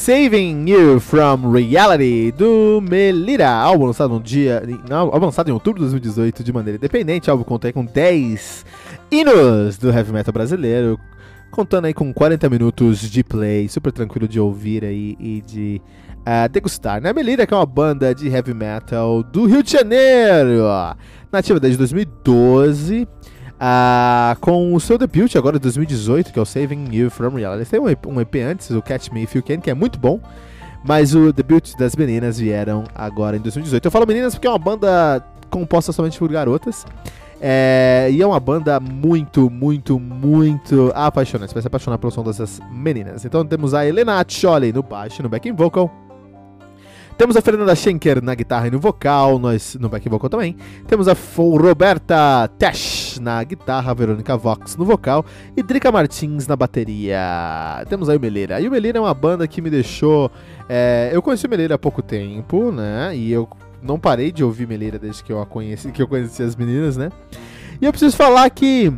Saving You from Reality do Melira, álbum lançado no dia, álbum lançado em outubro de 2018 de maneira independente, álbum conta com 10 hinos do heavy metal brasileiro, contando aí com 40 minutos de play, super tranquilo de ouvir aí e de uh, degustar. Né? Melira que é uma banda de heavy metal do Rio de Janeiro, nativa desde 2012. Uh, com o seu debut agora de 2018, que é o Saving You From Reality. Têm um EP, antes, o Catch Me If You Can, que é muito bom. Mas o debut das meninas vieram agora em 2018. Eu falo meninas porque é uma banda composta somente por garotas. É, e é uma banda muito, muito, muito apaixonante. Você vai se apaixonar pelo som dessas meninas. Então temos a Helena Acholi no baixo, no backing vocal. Temos a Fernanda Schenker na guitarra e no vocal, nós no back vocal também. Temos a Roberta Tesh na guitarra, Verônica Vox no vocal e Drica Martins na bateria. Temos aí o Meleira. E o Meleira é uma banda que me deixou. É, eu conheci o Meleira há pouco tempo, né? E eu não parei de ouvir Meleira desde que eu a conheci, que eu conheci as meninas, né? E eu preciso falar que.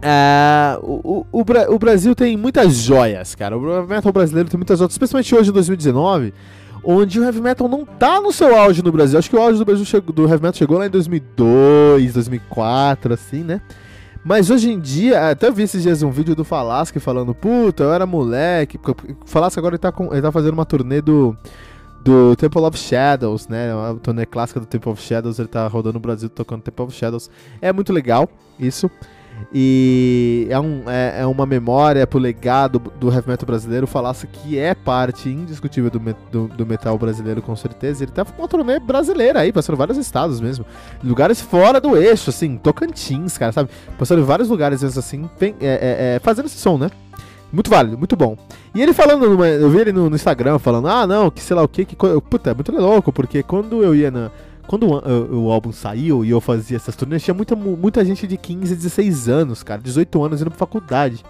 É, o, o, o, Brasil tem muitas joias, cara. O metal brasileiro tem muitas joias, especialmente hoje em 2019 onde o heavy metal não tá no seu auge no Brasil. Acho que o auge do Brasil chegou, do heavy metal chegou lá em 2002, 2004, assim, né? Mas hoje em dia, até vi esses dias um vídeo do Falasque falando, puta, eu era moleque. O Falasque agora ele tá, com, ele tá fazendo uma turnê do, do Temple of Shadows, né? Uma turnê clássica do Temple of Shadows, ele tá rodando no Brasil tocando Temple of Shadows. É muito legal isso. E é, um, é, é, uma memória pro legado do heavy metal brasileiro. Falasse que é parte indiscutível do, do, do, metal brasileiro, com certeza. Ele tá com uma turnê brasileira aí, passando vários estados mesmo. Lugares fora do eixo, assim, Tocantins, cara, sabe? Passando em vários lugares assim, tem, é, é, é, fazendo esse som, né? Muito válido, muito bom. E ele falando, numa, eu vi ele no, no, Instagram falando, ah, não, que sei lá o que, que. Puta, é muito louco, porque quando eu ia na quando o, o, o, álbum saiu e eu fazia essas turnês, tinha muita, muita gente de 15, 16 anos, cara, 18 anos indo pra faculdade.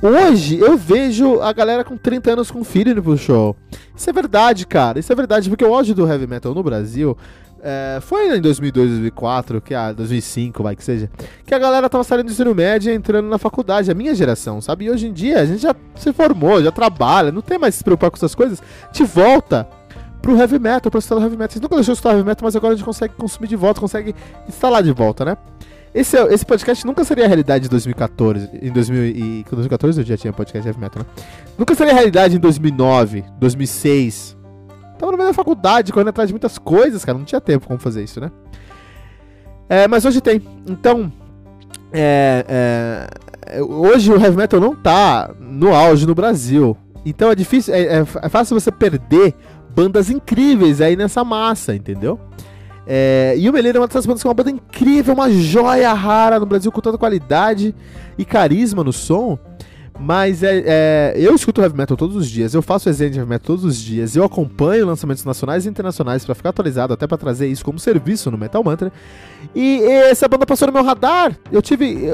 Hoje eu vejo a galera com 30 anos com filho indo pro show. Isso é verdade, cara. Isso é verdade, porque o auge do heavy metal no Brasil é, foi em 2002, 2004, que a 2005, vai que seja, que a galera tava saindo do ensino médio e entrando na faculdade, a minha geração, sabe? E hoje em dia a gente já se formou, já trabalha, não tem mais se preocupar com essas coisas. Te volta pro heavy metal, pra instalar heavy metal. Vocês nunca deixou de escutar heavy metal, mas agora a gente consegue consumir de volta, consegue instalar de volta, né? Esse, esse podcast nunca seria a realidade em 2014. Em 2000 e, 2014 eu já tinha podcast heavy metal, né? Nunca seria a realidade em 2009, 2006. Tava no meio da faculdade, correndo atrás de muitas coisas, cara. Não tinha tempo como fazer isso, né? É, mas hoje tem. Então, é, é, hoje o heavy metal não tá no auge no Brasil. Então é difícil, é, é, é fácil você perder bandas incríveis aí nessa massa, entendeu? É, e o Meleiro é uma dessas bandas que é uma banda incrível, uma joia rara no Brasil com toda qualidade e carisma no som. Mas é, é, eu escuto heavy metal todos os dias, eu faço resenha de heavy metal todos os dias, eu acompanho lançamentos nacionais e internacionais para ficar atualizado, até para trazer isso como serviço no Metal Mantra. E essa banda passou no meu radar. Eu tive.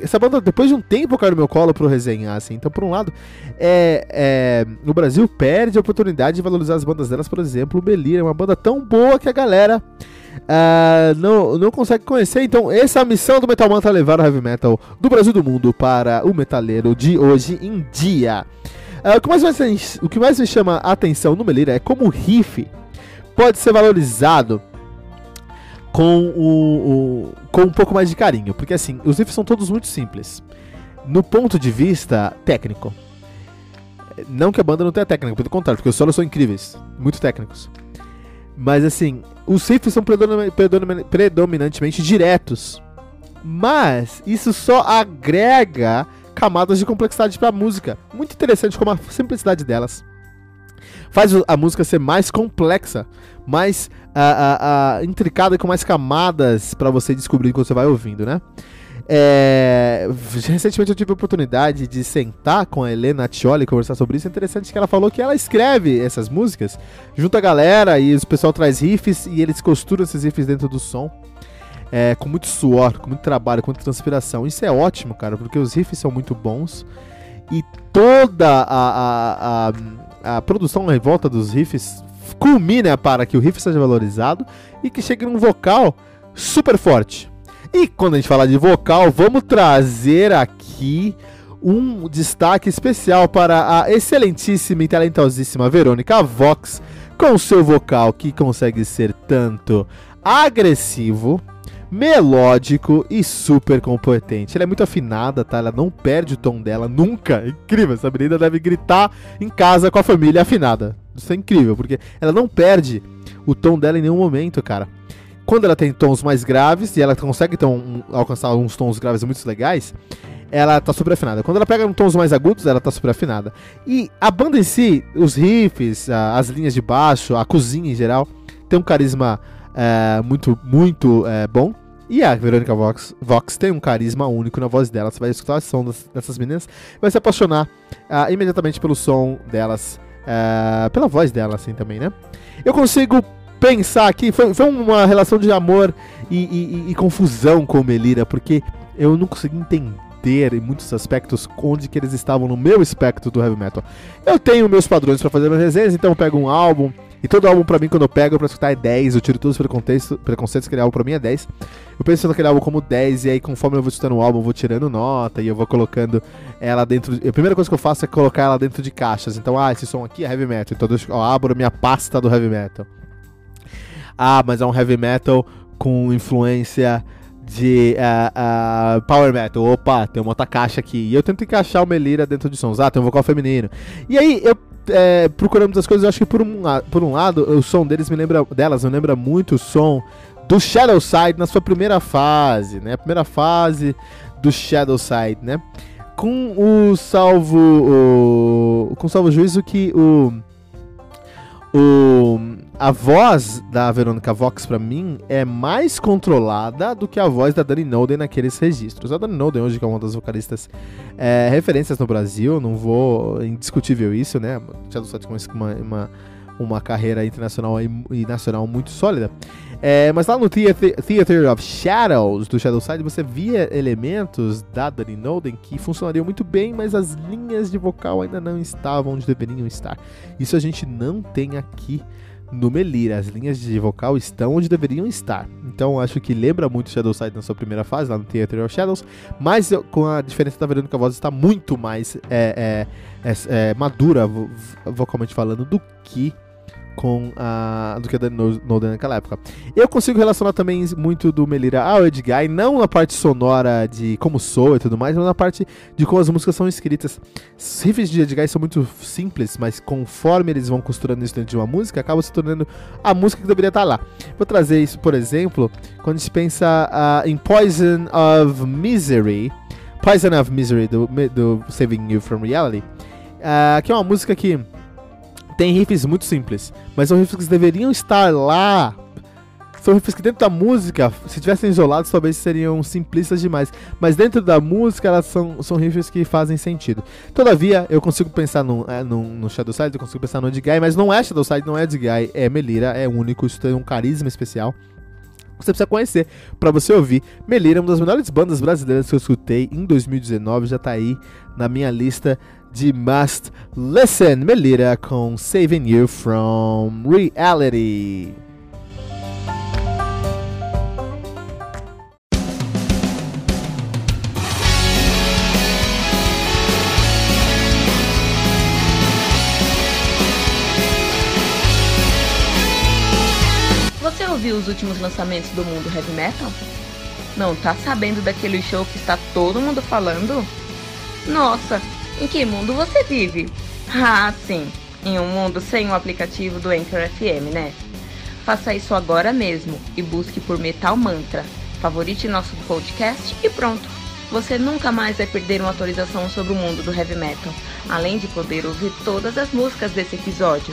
essa banda, depois de um tempo, caiu no meu colo pro resenhar, assim. Então, por um lado, é, é, o Brasil perde a oportunidade de valorizar as bandas delas, por exemplo, o Melir é uma banda tão boa que a galera uh, não, não consegue conhecer. Então, essa missão do Metal Mantra levar o heavy metal do Brasil do mundo para o metaleiro de hoje em dia. Uh, o, que mais o que mais me chama a atenção no Melira é como o riff pode ser valorizado com, o, o, com um pouco mais de carinho. Porque assim, os riffs são todos muito simples. No ponto de vista técnico. Não que a banda não tenha técnica, pelo contrário, porque os solos são incríveis, muito técnicos. Mas assim, os riffs são predominantemente diretos. Mas isso só agrega camadas de complexidade para a música. Muito interessante como a simplicidade delas faz a música ser mais complexa, mais uh, uh, uh, intricada e com mais camadas para você descobrir quando você vai ouvindo, né? É, recentemente eu tive a oportunidade de sentar com a Helena Tioli e conversar sobre isso. É interessante que ela falou que ela escreve essas músicas junto à galera e o pessoal traz riffs e eles costuram esses riffs dentro do som. É, com muito suor, com muito trabalho, com muita transpiração. Isso é ótimo, cara, porque os riffs são muito bons e toda a, a, a, a produção em volta dos riffs culmina para que o riff seja valorizado e que chegue num vocal super forte. E quando a gente fala de vocal, vamos trazer aqui um destaque especial para a excelentíssima e talentosíssima Verônica Vox, com seu vocal que consegue ser tanto agressivo, melódico e super competente. Ela é muito afinada, tá? Ela não perde o tom dela nunca. É incrível, essa menina deve gritar em casa com a família afinada. Isso é incrível, porque ela não perde o tom dela em nenhum momento, cara quando ela tem tons mais graves, e ela consegue então, alcançar uns tons graves muito legais, ela tá super afinada. Quando ela pega tons mais agudos, ela tá super afinada. E a banda em si, os riffs, as linhas de baixo, a cozinha em geral, tem um carisma é, muito, muito é, bom. E a Verônica Vox, Vox tem um carisma único na voz dela. Você vai escutar a som dessas meninas, vai se apaixonar uh, imediatamente pelo som delas, uh, pela voz dela, assim também, né? Eu consigo pensar aqui, foi, foi uma relação de amor e, e, e, confusão com o Melira, porque eu não consegui entender em muitos aspectos onde que eles estavam no meu espectro do heavy metal. Eu tenho meus padrões para fazer minhas resenhas, então eu pego um álbum, e todo álbum pra mim, quando eu pego pra escutar é 10, eu tiro todos os preconceitos, preconceitos aquele álbum pra mim é 10. Eu penso naquele álbum como 10, e aí conforme eu vou escutando o álbum, eu vou tirando nota, e eu vou colocando ela dentro. De... A primeira coisa que eu faço é colocar ela dentro de caixas. Então, ah, esse som aqui é heavy metal, então eu abro minha pasta do heavy metal ah, mas é um heavy metal com influência de uh, uh, power metal. Opa, tem uma outra caixa aqui. E eu tento encaixar o Melira dentro de sons. Ah, tem um vocal feminino. E aí, eu é, procurando muitas coisas, eu acho que por um, por um lado, o som deles me lembra, delas me lembra muito o som do Shadow Side na sua primeira fase, né? A primeira fase do Shadow Side, né? Com o salvo, o, com o salvo juízo que o o, a voz da Verônica Vox, para mim, é mais controlada do que a voz da Dani Noden naqueles registros. A Dani Noden, hoje, que é uma das vocalistas é, referências no Brasil, não vou. indiscutível isso, né? Já do com uma, uma, uma carreira internacional e, nacional muito sólida. É, mas lá no Theater, Theater of Shadows do Shadow Side você via elementos da Dani Noden que funcionariam muito bem, mas as linhas de vocal ainda não estavam onde deveriam estar. Isso a gente não tem aqui no Melira. As linhas de vocal estão onde deveriam estar. Então acho que lembra muito Shadow Side na sua primeira fase, lá no Theater of Shadows, mas com a diferença da Verônica a voz está muito mais é, é, é, é madura, vocalmente falando, do que com a do que a Dani Noden naquela época. Eu consigo relacionar também muito do Melira ao Edguy, não na parte sonora de como soa e tudo mais, mas na parte de como as músicas são escritas. Os riffs de Edguy são muito simples, mas conforme eles vão costurando isso dentro de uma música, acaba se tornando a música que deveria estar lá. Vou trazer isso, por exemplo, quando a gente pensa uh, em Poison of Misery, Poison of Misery do, do Saving You From Reality, uh, que é uma música que tem riffs muito simples, mas são riffs que deveriam estar lá são riffs que dentro da música, se tivessem isolados, talvez seriam simplistas demais. Mas dentro da música, elas são, são riffs que fazem sentido. Todavia, eu consigo pensar no, é, no, no Shadowside, eu consigo pensar no Edguy, mas não é Shadowside, não é Edguy, é Melira, é único, isso tem um carisma especial você precisa conhecer para você ouvir. Melira, uma das melhores bandas brasileiras que eu escutei em 2019, já tá aí na minha lista de Must Listen. Melira com Saving You from Reality. ouviu os últimos lançamentos do mundo heavy metal? Não tá sabendo daquele show que está todo mundo falando? Nossa, em que mundo você vive? Ah, sim, em um mundo sem o aplicativo do Anchor FM, né? Faça isso agora mesmo e busque por Metal Mantra. Favorite nosso podcast e pronto. Você nunca mais vai perder uma atualização sobre o mundo do heavy metal, além de poder ouvir todas as músicas desse episódio.